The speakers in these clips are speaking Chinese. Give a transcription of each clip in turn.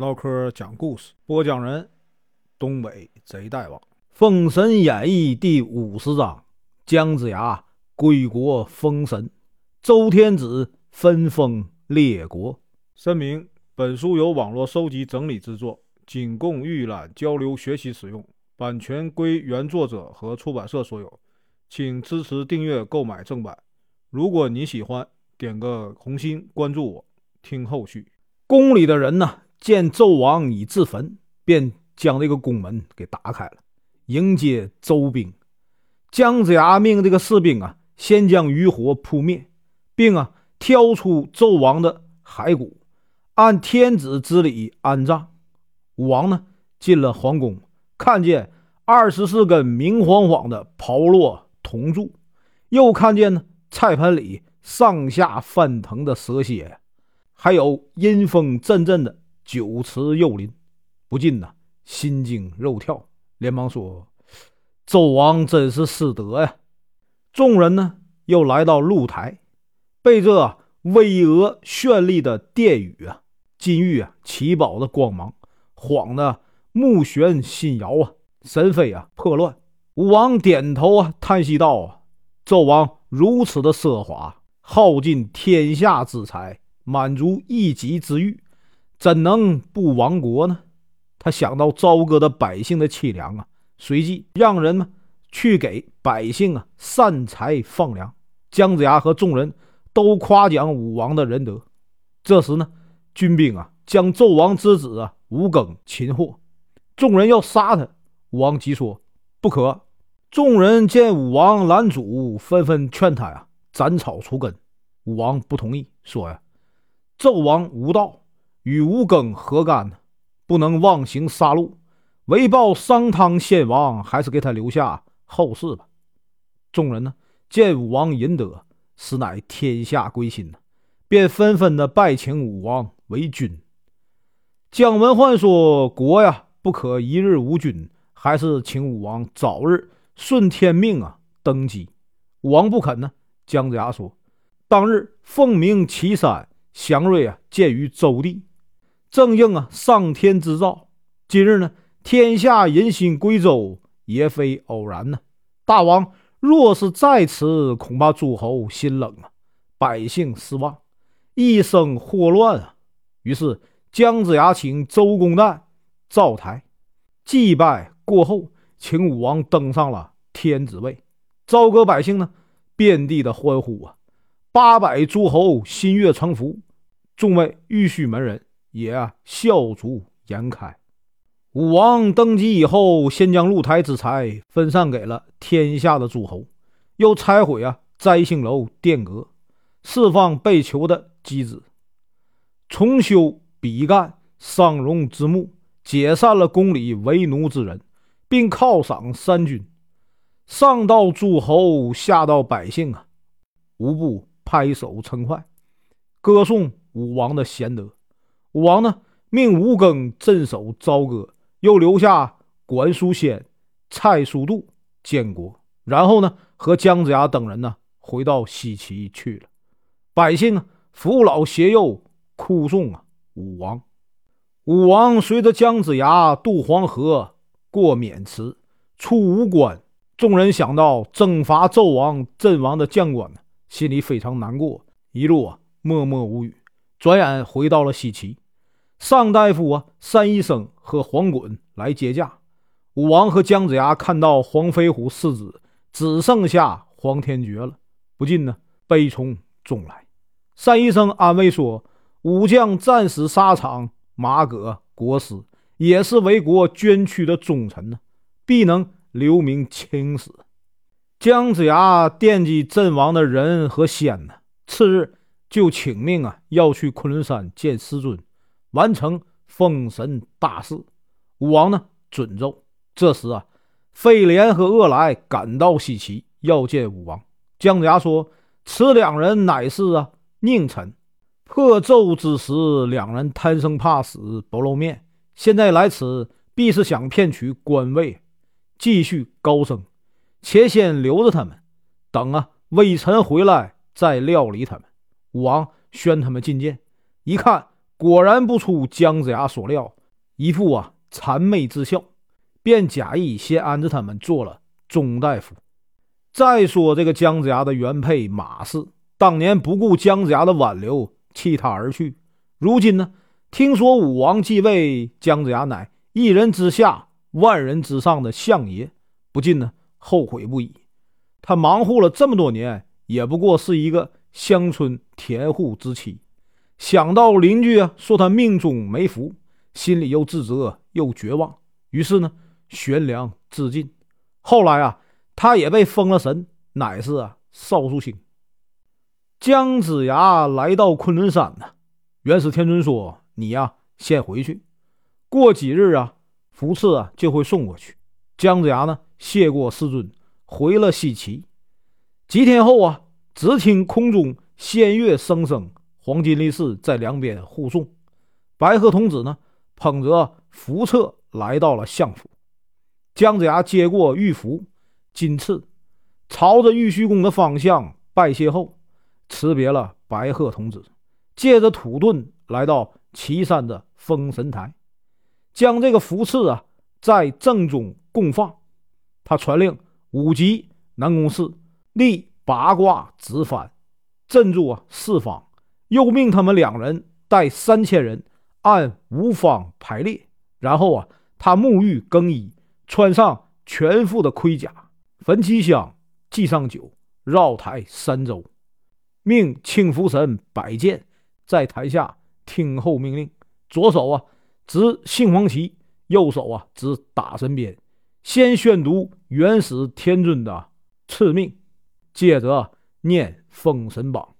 唠嗑讲故事，播讲人：东北贼大王，《封神演义》第五十章：姜子牙归国封神，周天子分封列国。声明：本书由网络收集整理制作，仅供预览、交流、学习使用，版权归原作者和出版社所有，请支持订阅、购买正版。如果你喜欢，点个红心，关注我，听后续。宫里的人呢？见纣王已自焚，便将这个宫门给打开了，迎接周兵。姜子牙命这个士兵啊，先将余火扑灭，并啊挑出纣王的骸骨，按天子之礼安葬。武王呢进了皇宫，看见二十四根明晃晃的炮落铜柱，又看见呢菜盆里上下翻腾的蛇蝎，还有阴风阵阵的。酒池肉林，不禁呐心惊肉跳，连忙说：“纣王真是失德呀！”众人呢又来到露台，被这巍峨绚丽的殿宇啊、金玉啊、奇宝的光芒晃得目眩心摇啊，神飞啊破乱。武王点头啊，叹息道：“啊，纣王如此的奢华，耗尽天下之财，满足一己之欲。”怎能不亡国呢？他想到朝歌的百姓的凄凉啊，随即让人呢去给百姓啊散财放粮。姜子牙和众人都夸奖武王的仁德。这时呢，军兵啊将纣王之子啊吴庚擒获，众人要杀他，武王急说不可。众人见武王拦阻，纷纷劝他呀斩草除根。武王不同意，说呀纣王无道。与吴庚何干呢？不能妄行杀戮，为报商汤先王，还是给他留下后事吧。众人呢，见武王仁德，实乃天下归心呢，便纷纷的拜请武王为君。姜文焕说：“国呀，不可一日无君，还是请武王早日顺天命啊，登基。”武王不肯呢。姜子牙说：“当日凤鸣岐山，祥瑞啊，见于周地。”正应啊，上天之兆。今日呢，天下人心归周，也非偶然呢。大王若是在此，恐怕诸侯心冷啊，百姓失望，一生祸乱啊。于是姜子牙请周公旦造台祭拜过后，请武王登上了天子位。朝歌百姓呢，遍地的欢呼啊。八百诸侯心悦诚服，众位玉虚门人。也，笑逐颜开。武王登基以后，先将露台之财分散给了天下的诸侯，又拆毁啊摘星楼殿阁，释放被囚的姬子，重修比干桑荣之墓，解散了宫里为奴之人，并犒赏三军。上到诸侯，下到百姓啊，无不拍手称快，歌颂武王的贤德。武王呢，命吴庚镇守朝歌，又留下管叔先、蔡叔度建国，然后呢，和姜子牙等人呢，回到西岐去了。百姓啊，扶老携幼，哭送啊武王。武王随着姜子牙渡黄河，过渑池，出吴关。众人想到征伐纣王阵亡的将官呢，心里非常难过，一路啊默默无语。转眼回到了西岐。尚大夫啊，单医生和黄滚来接驾。武王和姜子牙看到黄飞虎四子，只剩下黄天觉了，不禁呢悲从中来。单医生安慰说：“武将战死沙场，马革国尸，也是为国捐躯的忠臣呢，必能留名青史。”姜子牙惦记阵亡的人和仙呢，次日就请命啊，要去昆仑山见师尊。完成封神大事，武王呢准奏。这时啊，费廉和恶来赶到西岐，要见武王。姜子牙说：“此两人乃是啊佞臣，破纣之时，两人贪生怕死，不露面。现在来此，必是想骗取官位，继续高升。且先留着他们，等啊微臣回来再料理他们。”武王宣他们觐见，一看。果然不出姜子牙所料，一副啊谄媚之笑，便假意先安置他们做了中大夫。再说这个姜子牙的原配马氏，当年不顾姜子牙的挽留，弃他而去。如今呢，听说武王继位，姜子牙乃一人之下、万人之上的相爷，不禁呢后悔不已。他忙活了这么多年，也不过是一个乡村田户之妻。想到邻居啊说他命中没福，心里又自责又绝望，于是呢悬梁自尽。后来啊，他也被封了神，乃是啊少数星。姜子牙来到昆仑山呢，元始天尊说：“你呀先回去，过几日啊，福赐啊就会送过去。”姜子牙呢谢过师尊，回了西岐。几天后啊，只听空中仙乐声声。黄金力士在两边护送，白鹤童子呢捧着符册来到了相府。姜子牙接过玉符金翅，朝着玉虚宫的方向拜谢后，辞别了白鹤童子，借着土遁来到岐山的封神台，将这个符赐啊在正中供放。他传令五级南宫市立八卦直翻，镇住啊四方。又命他们两人带三千人按五方排列，然后啊，他沐浴更衣，穿上全副的盔甲，焚七香，祭上酒，绕台三周，命青福神摆剑在台下听候命令，左手啊执杏黄旗，右手啊执打神鞭，先宣读元始天尊的敕命，接着念封神榜。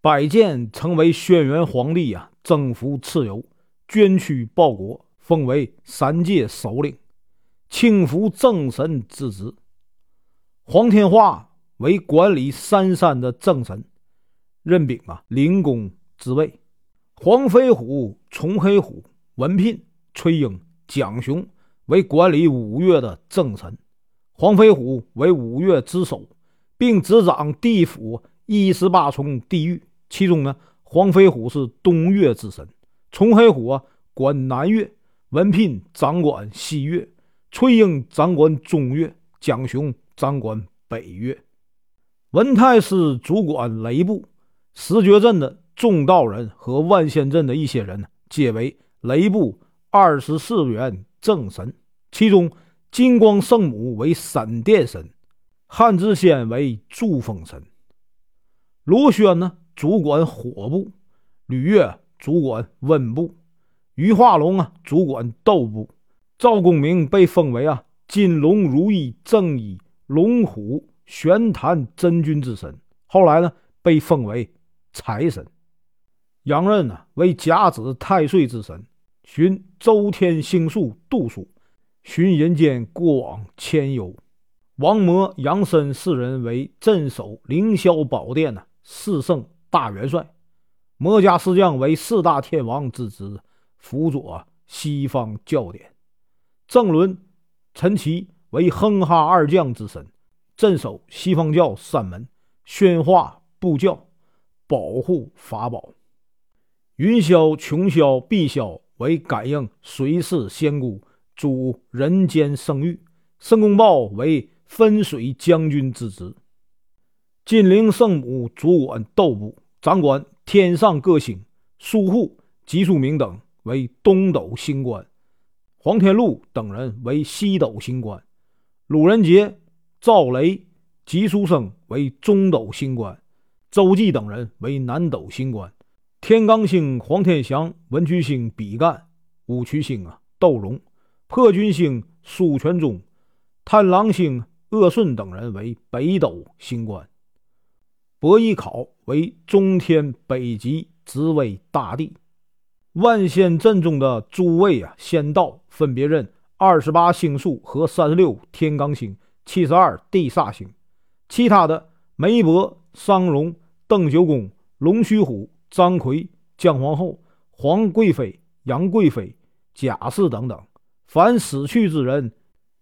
百剑成为轩辕皇帝啊，征服蚩尤，捐躯报国，封为三界首领，庆服正神之职。黄天化为管理三山的正神，任禀啊灵公之位。黄飞虎、崇黑虎、文聘、崔英、蒋雄为管理五岳的正神。黄飞虎为五岳之首，并执掌地府一十八重地狱。其中呢，黄飞虎是东岳之神，崇黑虎啊管南岳，文聘掌管西岳，崔英掌管中岳，蒋雄掌管北岳，文太师主管雷部，石觉镇的众道人和万仙镇的一些人呢，皆为雷部二十四元正神。其中金光圣母为闪电神，汉智仙为祝风神，罗轩呢？主管火部，吕岳主管温部，于化龙啊主管斗部，赵公明被封为啊金龙如意正义龙虎玄坛真君之神，后来呢被封为财神。杨任呢为甲子太岁之神，寻周天星宿度数，寻人间过往千忧。王魔杨森四人为镇守凌霄宝殿的四圣。大元帅，魔家四将为四大天王之职，辅佐西方教典。郑伦、陈奇为哼哈二将之神，镇守西方教三门，宣化布教，保护法宝。云霄、琼霄、碧霄为感应随侍仙姑，主人间生育。申公豹为分水将军之职。金陵圣母主管斗部。掌管天上各星，苏护、吉书明等为东斗星官，黄天禄等人为西斗星官，鲁仁杰、赵雷、吉书生为中斗星官，周济等人为南斗星官。天罡星黄天祥、文曲星比干、武曲星啊窦荣、破军星苏全忠、探狼星鄂顺等人为北斗星官。伯邑考为中天北极职位大帝，万仙阵中的诸位啊仙道分别任二十八星宿和三十六天罡星、七十二地煞星。其他的梅伯、商容、邓九公、龙须虎、张奎、姜皇后、皇贵妃、杨贵妃、贾氏等等，凡死去之人，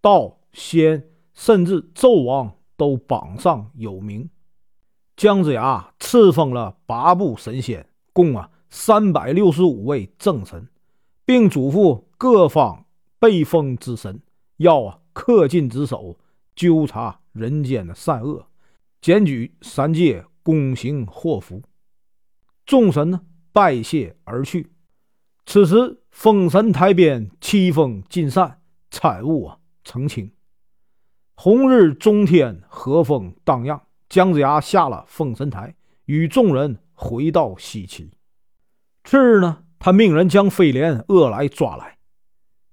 道仙甚至纣王都榜上有名。姜子牙赐封了八部神仙，共啊三百六十五位正神，并嘱咐各方被封之神要啊恪尽职守，纠察人间的善恶，检举三界公行祸福。众神呢拜谢而去。此时，封神台边七风尽散，彩雾啊澄清，红日中天，和风荡漾。姜子牙下了封神台，与众人回到西岐。次日呢，他命人将飞廉、恶来抓来，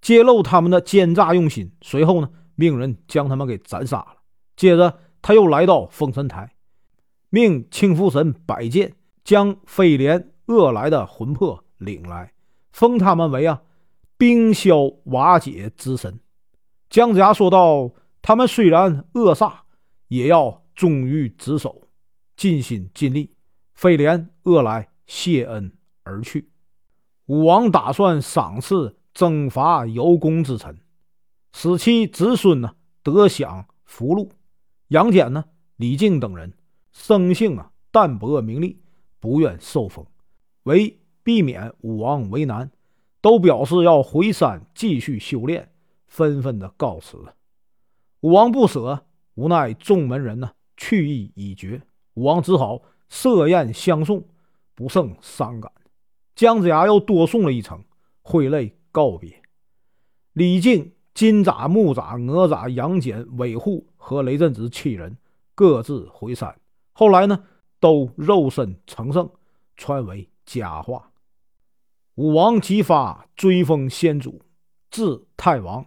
揭露他们的奸诈用心。随后呢，命人将他们给斩杀了。接着，他又来到封神台，命青福神摆剑，将飞廉、恶来的魂魄领来。封他们为啊冰消瓦解之神。姜子牙说道：“他们虽然恶煞，也要忠于职守，尽心尽力。”飞廉、恶来谢恩而去。武王打算赏赐征伐有功之臣，使其子孙呢得享福禄。杨戬呢、李靖等人生性啊淡泊名利，不愿受封，为。避免武王为难，都表示要回山继续修炼，纷纷的告辞了。武王不舍，无奈众门人呢去意已决，武王只好设宴相送，不胜伤感。姜子牙又多送了一程，挥泪告别。李靖、金吒、木吒、哪吒、杨戬、韦护和雷震子七人各自回山，后来呢都肉身成圣，传为佳话。武王即发追封先祖，至太王，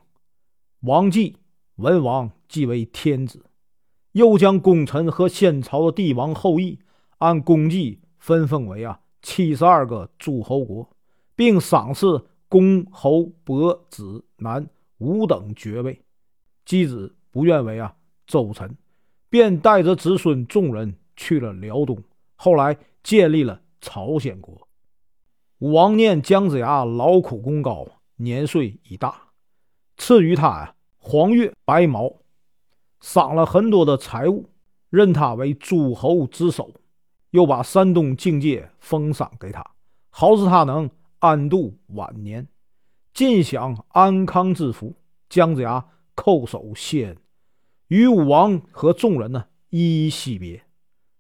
王继、文王即为天子，又将功臣和先朝的帝王后裔按功绩分封为啊七十二个诸侯国，并赏赐公、侯、伯、子、男五等爵位。姬子不愿为啊周臣，便带着子孙众人去了辽东，后来建立了朝鲜国。武王念姜子牙劳苦功高，年岁已大，赐予他呀黄钺、白毛，赏了很多的财物，任他为诸侯之首，又把山东境界封赏给他，好使他能安度晚年，尽享安康之福。姜子牙叩首谢恩，与武王和众人呢一一惜别。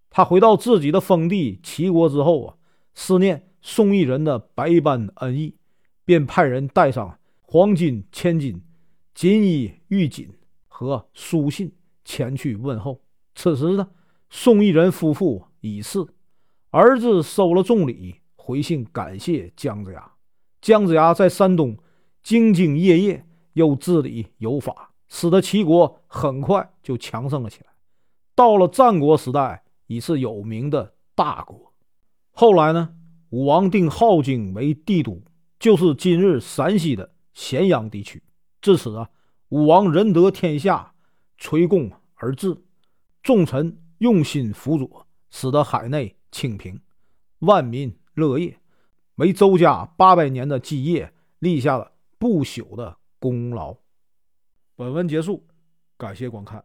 他回到自己的封地齐国之后啊，思念。宋义人的百般恩义，便派人带上黄金千斤、锦衣玉锦和书信前去问候。此时呢，宋义人夫妇已逝，儿子收了重礼，回信感谢姜子牙。姜子牙在山东兢兢业业，又治理有法，使得齐国很快就强盛了起来。到了战国时代，已是有名的大国。后来呢？武王定镐京为帝都，就是今日陕西的咸阳地区。至此啊，武王仁得天下，垂贡而治，众臣用心辅佐，使得海内清平，万民乐业，为周家八百年的基业立下了不朽的功劳。本文结束，感谢观看。